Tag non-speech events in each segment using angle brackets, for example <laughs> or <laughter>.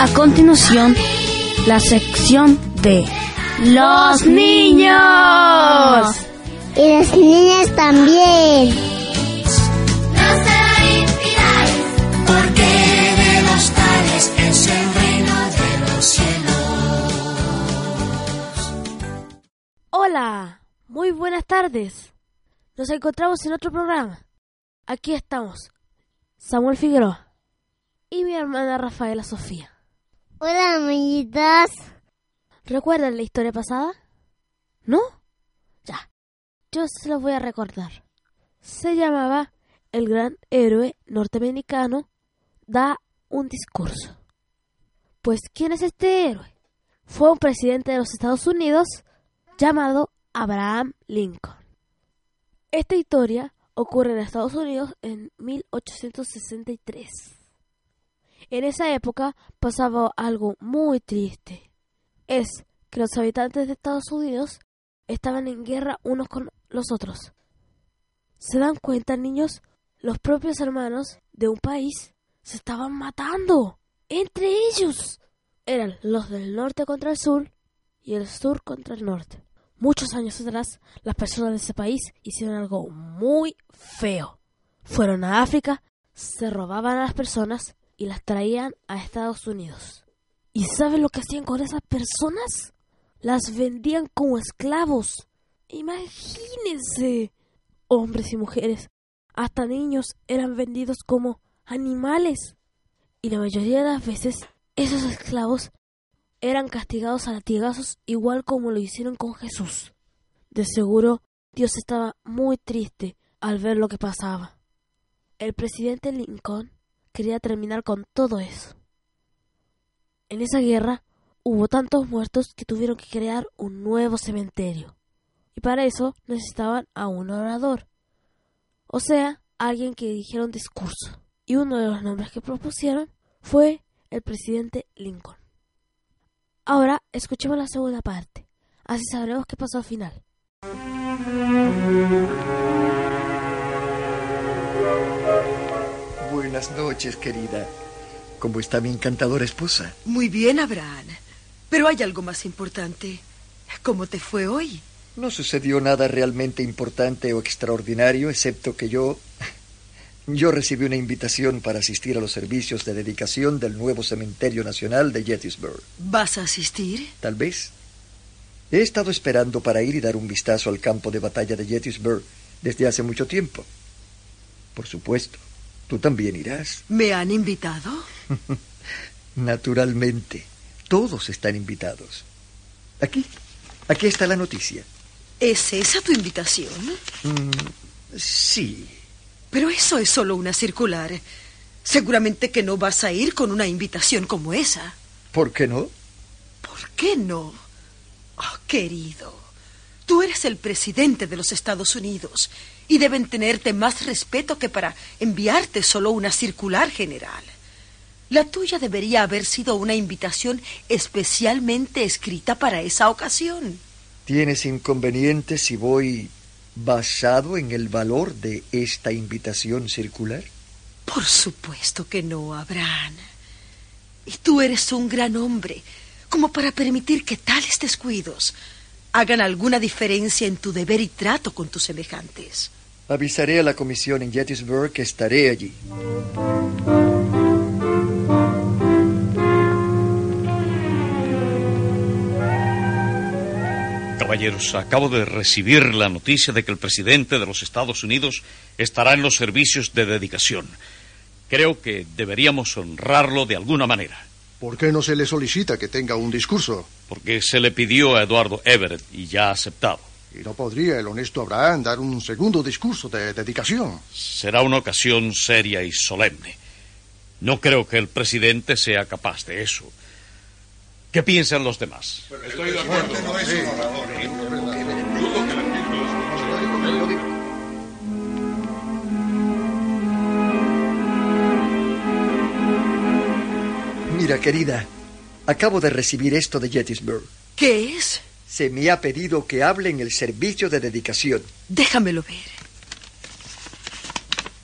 A continuación, la sección de Los niños. Y las niñas también. Porque de los tales es el reino de los cielos. Hola, muy buenas tardes. Nos encontramos en otro programa. Aquí estamos, Samuel Figueroa y mi hermana Rafaela Sofía. Hola, amiguitas. ¿Recuerdan la historia pasada? ¿No? Ya. Yo se lo voy a recordar. Se llamaba El gran héroe norteamericano da un discurso. Pues, ¿quién es este héroe? Fue un presidente de los Estados Unidos llamado Abraham Lincoln. Esta historia ocurre en Estados Unidos en 1863. En esa época pasaba algo muy triste. Es que los habitantes de Estados Unidos estaban en guerra unos con los otros. ¿Se dan cuenta, niños? Los propios hermanos de un país se estaban matando entre ellos. Eran los del norte contra el sur y el sur contra el norte. Muchos años atrás, las personas de ese país hicieron algo muy feo. Fueron a África, se robaban a las personas y las traían a Estados Unidos. ¿Y saben lo que hacían con esas personas? Las vendían como esclavos. Imagínense. Hombres y mujeres, hasta niños eran vendidos como animales. Y la mayoría de las veces esos esclavos eran castigados a latigazos igual como lo hicieron con Jesús. De seguro Dios estaba muy triste al ver lo que pasaba. El presidente Lincoln quería terminar con todo eso. En esa guerra hubo tantos muertos que tuvieron que crear un nuevo cementerio. Y para eso necesitaban a un orador. O sea, alguien que dijera un discurso. Y uno de los nombres que propusieron fue el presidente Lincoln. Ahora escuchemos la segunda parte. Así sabremos qué pasó al final. Buenas noches, querida. ¿Cómo está mi encantadora esposa? Muy bien, Abraham. Pero hay algo más importante. ¿Cómo te fue hoy? No sucedió nada realmente importante o extraordinario, excepto que yo... Yo recibí una invitación para asistir a los servicios de dedicación del nuevo Cementerio Nacional de Gettysburg. ¿Vas a asistir? Tal vez. He estado esperando para ir y dar un vistazo al campo de batalla de Gettysburg desde hace mucho tiempo. Por supuesto, tú también irás. ¿Me han invitado? <laughs> Naturalmente, todos están invitados. Aquí, aquí está la noticia. ¿Es esa tu invitación? Mm, sí. Pero eso es solo una circular. Seguramente que no vas a ir con una invitación como esa. ¿Por qué no? ¿Por qué no? Oh, querido, tú eres el presidente de los Estados Unidos y deben tenerte más respeto que para enviarte solo una circular general. La tuya debería haber sido una invitación especialmente escrita para esa ocasión. ¿Tienes inconvenientes si voy basado en el valor de esta invitación circular? Por supuesto que no, Abraham. Y tú eres un gran hombre, como para permitir que tales descuidos hagan alguna diferencia en tu deber y trato con tus semejantes. Avisaré a la comisión en Gettysburg que estaré allí. Caballeros, acabo de recibir la noticia de que el presidente de los Estados Unidos estará en los servicios de dedicación. Creo que deberíamos honrarlo de alguna manera. ¿Por qué no se le solicita que tenga un discurso? Porque se le pidió a Eduardo Everett y ya ha aceptado. Y no podría el honesto Abraham dar un segundo discurso de dedicación. Será una ocasión seria y solemne. No creo que el presidente sea capaz de eso. ¿Qué piensan los demás? Estoy de acuerdo. Mira, querida, acabo de recibir esto de Gettysburg. ¿Qué es? Se me ha pedido que hable en el servicio de dedicación. Déjamelo ver.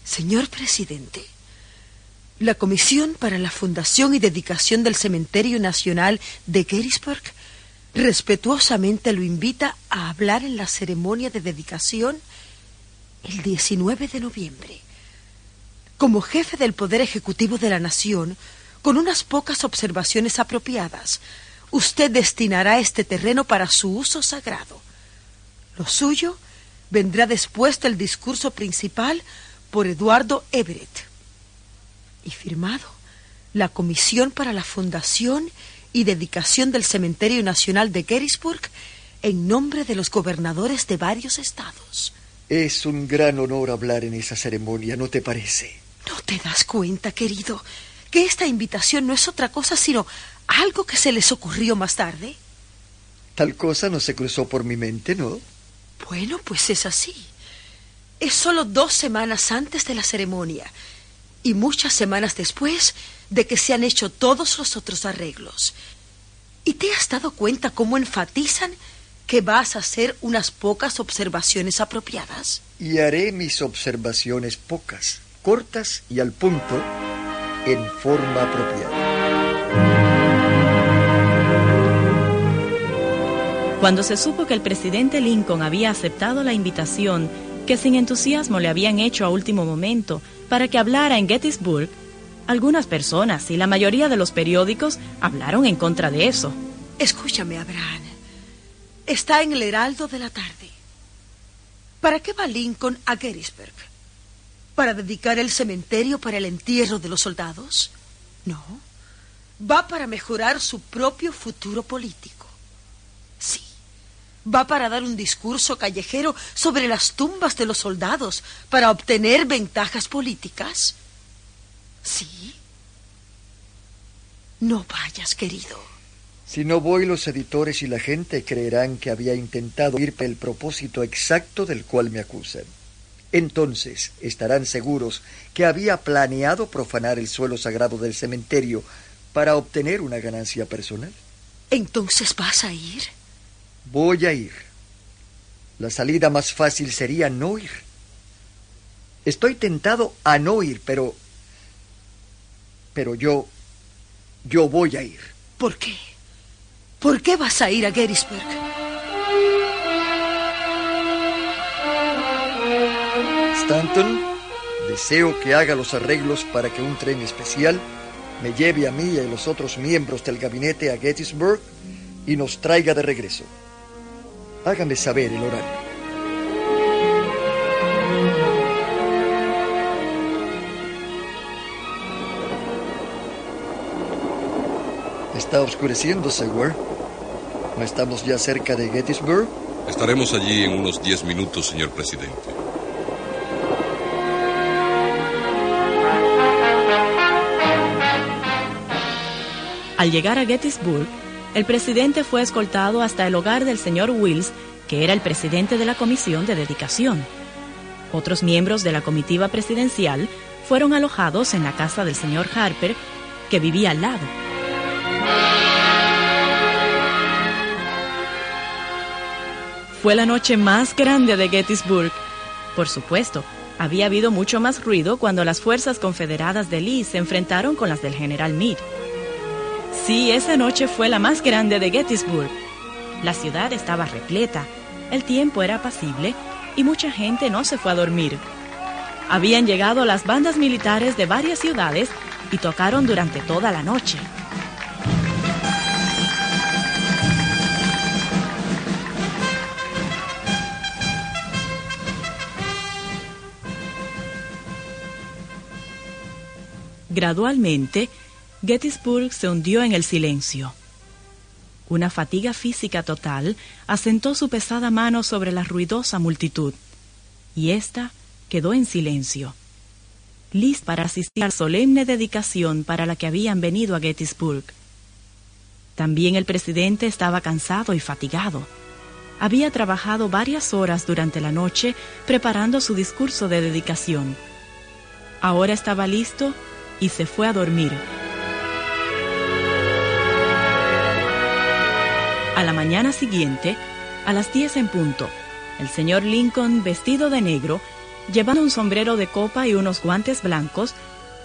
Señor presidente, la Comisión para la Fundación y Dedicación del Cementerio Nacional de Gettysburg respetuosamente lo invita a hablar en la ceremonia de dedicación el 19 de noviembre. Como jefe del Poder Ejecutivo de la Nación, con unas pocas observaciones apropiadas, usted destinará este terreno para su uso sagrado. Lo suyo vendrá después del discurso principal por Eduardo Everett. Y firmado, la Comisión para la Fundación y Dedicación del Cementerio Nacional de Gettysburg en nombre de los gobernadores de varios estados. Es un gran honor hablar en esa ceremonia, ¿no te parece? ¿No te das cuenta, querido, que esta invitación no es otra cosa sino algo que se les ocurrió más tarde? Tal cosa no se cruzó por mi mente, ¿no? Bueno, pues es así. Es solo dos semanas antes de la ceremonia y muchas semanas después de que se han hecho todos los otros arreglos. ¿Y te has dado cuenta cómo enfatizan que vas a hacer unas pocas observaciones apropiadas? Y haré mis observaciones pocas, cortas y al punto, en forma apropiada. Cuando se supo que el presidente Lincoln había aceptado la invitación que sin entusiasmo le habían hecho a último momento para que hablara en Gettysburg, algunas personas y la mayoría de los periódicos hablaron en contra de eso. Escúchame, Abraham. Está en el Heraldo de la tarde. ¿Para qué va Lincoln a Gettysburg? ¿Para dedicar el cementerio para el entierro de los soldados? No. Va para mejorar su propio futuro político. Va para dar un discurso callejero sobre las tumbas de los soldados para obtener ventajas políticas. Sí. No vayas, querido. Si no voy, los editores y la gente creerán que había intentado ir el propósito exacto del cual me acusan. Entonces estarán seguros que había planeado profanar el suelo sagrado del cementerio para obtener una ganancia personal. Entonces vas a ir. Voy a ir. La salida más fácil sería no ir. Estoy tentado a no ir, pero... Pero yo... Yo voy a ir. ¿Por qué? ¿Por qué vas a ir a Gettysburg? Stanton, deseo que haga los arreglos para que un tren especial me lleve a mí y a los otros miembros del gabinete a Gettysburg y nos traiga de regreso. Hágame saber el horario. Está oscureciendo, Seward. ¿No estamos ya cerca de Gettysburg? Estaremos allí en unos diez minutos, señor presidente. Al llegar a Gettysburg, el presidente fue escoltado hasta el hogar del señor Wills, que era el presidente de la comisión de dedicación. Otros miembros de la comitiva presidencial fueron alojados en la casa del señor Harper, que vivía al lado. Fue la noche más grande de Gettysburg. Por supuesto, había habido mucho más ruido cuando las fuerzas confederadas de Lee se enfrentaron con las del general Meade. Sí, esa noche fue la más grande de Gettysburg. La ciudad estaba repleta, el tiempo era apacible y mucha gente no se fue a dormir. Habían llegado las bandas militares de varias ciudades y tocaron durante toda la noche. Gradualmente, Gettysburg se hundió en el silencio. Una fatiga física total asentó su pesada mano sobre la ruidosa multitud, y ésta quedó en silencio, lista para asistir a la solemne dedicación para la que habían venido a Gettysburg. También el presidente estaba cansado y fatigado. Había trabajado varias horas durante la noche preparando su discurso de dedicación. Ahora estaba listo y se fue a dormir. A la mañana siguiente, a las 10 en punto, el señor Lincoln, vestido de negro, llevando un sombrero de copa y unos guantes blancos,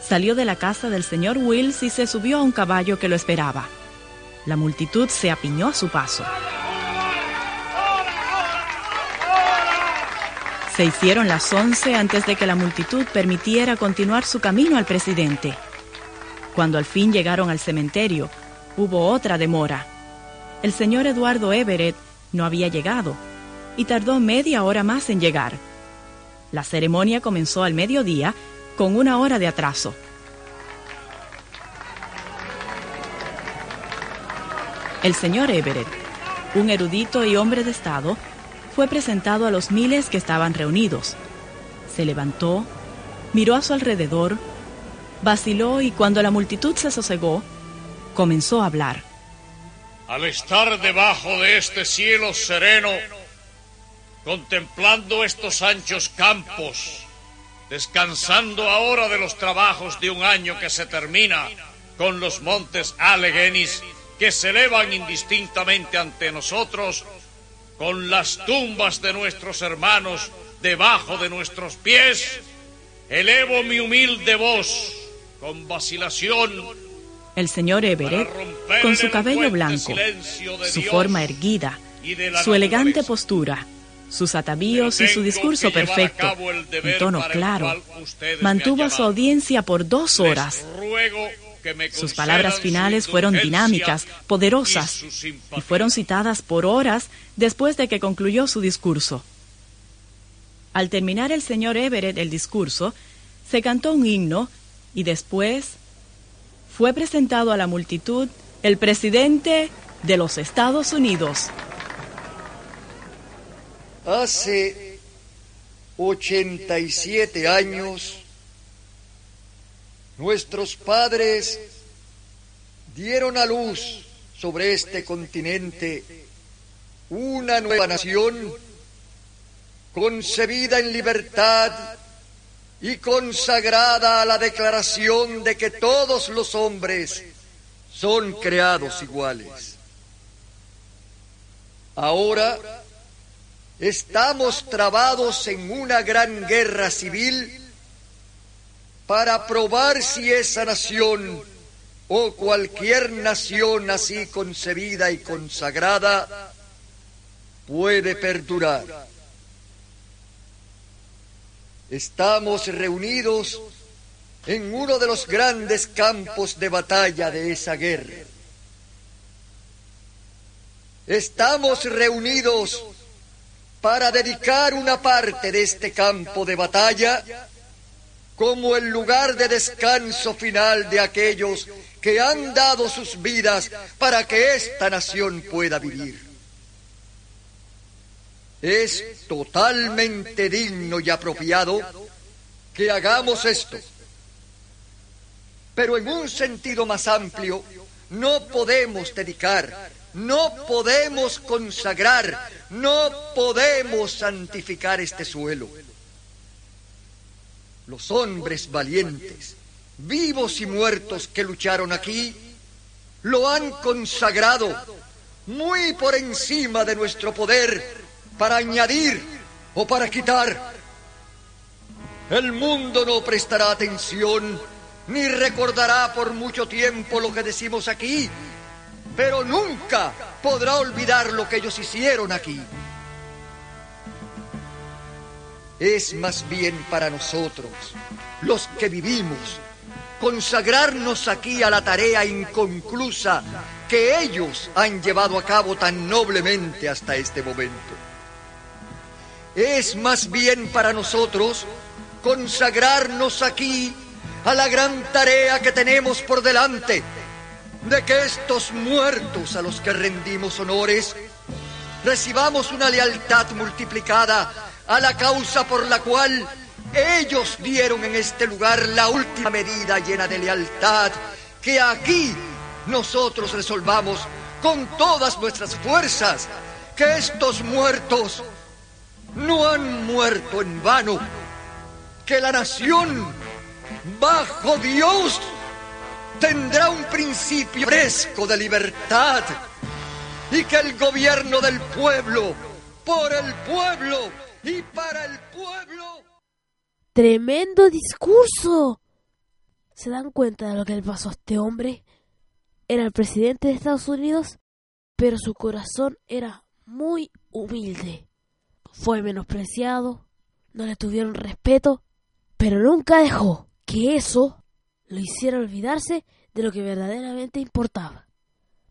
salió de la casa del señor Wills y se subió a un caballo que lo esperaba. La multitud se apiñó a su paso. Se hicieron las once antes de que la multitud permitiera continuar su camino al presidente. Cuando al fin llegaron al cementerio, hubo otra demora. El señor Eduardo Everett no había llegado y tardó media hora más en llegar. La ceremonia comenzó al mediodía con una hora de atraso. El señor Everett, un erudito y hombre de Estado, fue presentado a los miles que estaban reunidos. Se levantó, miró a su alrededor, vaciló y cuando la multitud se sosegó, comenzó a hablar. Al estar debajo de este cielo sereno, contemplando estos anchos campos, descansando ahora de los trabajos de un año que se termina con los montes Alleghenies que se elevan indistintamente ante nosotros, con las tumbas de nuestros hermanos debajo de nuestros pies, elevo mi humilde voz con vacilación. El señor Everett, con su cabello blanco, su forma erguida, su elegante postura, sus atavíos y su discurso perfecto, en tono claro, mantuvo a su audiencia por dos horas. Sus palabras finales fueron dinámicas, poderosas, y fueron citadas por horas después de que concluyó su discurso. Al terminar el señor Everett el discurso, se cantó un himno y después fue presentado a la multitud el presidente de los Estados Unidos. Hace 87 años, nuestros padres dieron a luz sobre este continente una nueva nación concebida en libertad y consagrada a la declaración de que todos los hombres son creados iguales. Ahora estamos trabados en una gran guerra civil para probar si esa nación o cualquier nación así concebida y consagrada puede perdurar. Estamos reunidos en uno de los grandes campos de batalla de esa guerra. Estamos reunidos para dedicar una parte de este campo de batalla como el lugar de descanso final de aquellos que han dado sus vidas para que esta nación pueda vivir. Es totalmente digno y apropiado que hagamos esto. Pero en un sentido más amplio, no podemos dedicar, no podemos consagrar, no podemos santificar este suelo. Los hombres valientes, vivos y muertos que lucharon aquí, lo han consagrado muy por encima de nuestro poder para añadir o para quitar. El mundo no prestará atención ni recordará por mucho tiempo lo que decimos aquí, pero nunca podrá olvidar lo que ellos hicieron aquí. Es más bien para nosotros, los que vivimos, consagrarnos aquí a la tarea inconclusa que ellos han llevado a cabo tan noblemente hasta este momento. Es más bien para nosotros consagrarnos aquí a la gran tarea que tenemos por delante de que estos muertos a los que rendimos honores recibamos una lealtad multiplicada a la causa por la cual ellos dieron en este lugar la última medida llena de lealtad que aquí nosotros resolvamos con todas nuestras fuerzas que estos muertos no han muerto en vano, que la nación bajo Dios tendrá un principio fresco de libertad y que el gobierno del pueblo, por el pueblo y para el pueblo... Tremendo discurso. ¿Se dan cuenta de lo que le pasó a este hombre? Era el presidente de Estados Unidos, pero su corazón era muy humilde. Fue menospreciado, no le tuvieron respeto, pero nunca dejó que eso lo hiciera olvidarse de lo que verdaderamente importaba.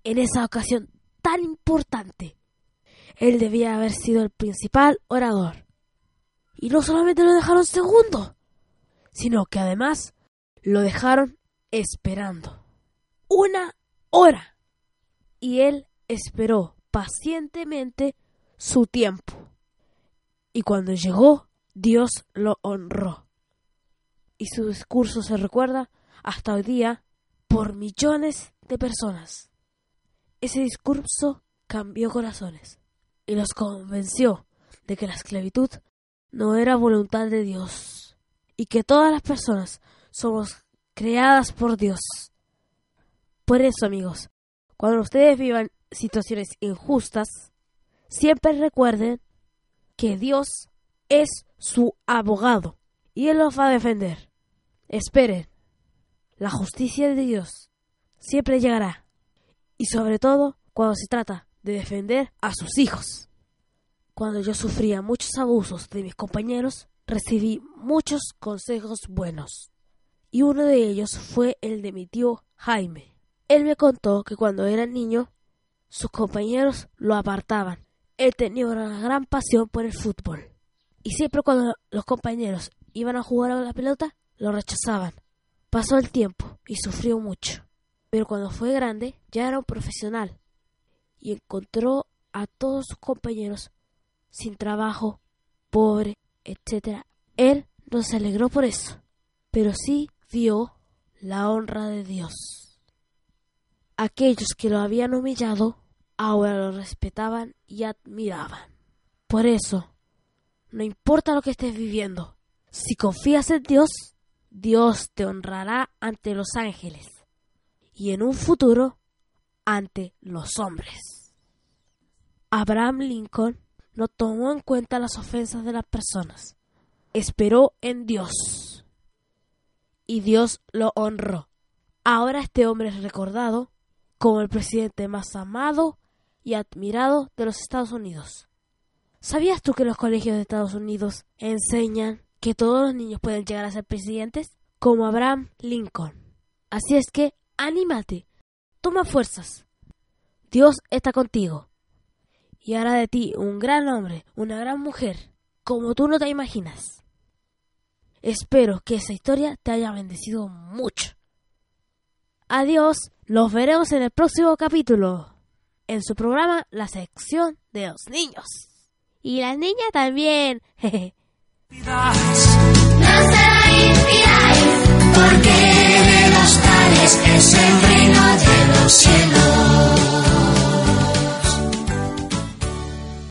En esa ocasión tan importante, él debía haber sido el principal orador. Y no solamente lo dejaron segundo, sino que además lo dejaron esperando. Una hora. Y él esperó pacientemente su tiempo. Y cuando llegó, Dios lo honró. Y su discurso se recuerda hasta hoy día por millones de personas. Ese discurso cambió corazones y los convenció de que la esclavitud no era voluntad de Dios y que todas las personas somos creadas por Dios. Por eso, amigos, cuando ustedes vivan situaciones injustas, siempre recuerden que Dios es su abogado y Él los va a defender. Esperen, la justicia de Dios siempre llegará y sobre todo cuando se trata de defender a sus hijos. Cuando yo sufría muchos abusos de mis compañeros, recibí muchos consejos buenos. Y uno de ellos fue el de mi tío Jaime. Él me contó que cuando era niño, sus compañeros lo apartaban. Él tenía una gran pasión por el fútbol. Y siempre cuando los compañeros iban a jugar a la pelota, lo rechazaban. Pasó el tiempo y sufrió mucho. Pero cuando fue grande, ya era un profesional. Y encontró a todos sus compañeros sin trabajo, pobre, etc. Él no se alegró por eso, pero sí vio la honra de Dios. Aquellos que lo habían humillado ahora lo respetaban y admiraban. Por eso, no importa lo que estés viviendo, si confías en Dios, Dios te honrará ante los ángeles y en un futuro ante los hombres. Abraham Lincoln no tomó en cuenta las ofensas de las personas. Esperó en Dios. Y Dios lo honró. Ahora este hombre es recordado como el presidente más amado y admirado de los Estados Unidos. ¿Sabías tú que los colegios de Estados Unidos enseñan que todos los niños pueden llegar a ser presidentes? Como Abraham Lincoln. Así es que, anímate, toma fuerzas. Dios está contigo y hará de ti un gran hombre, una gran mujer, como tú no te imaginas. Espero que esa historia te haya bendecido mucho. Adiós, los veremos en el próximo capítulo, en su programa La sección de los niños. Y las niñas también. <laughs> Se porque de los tales es el reino de los cielos.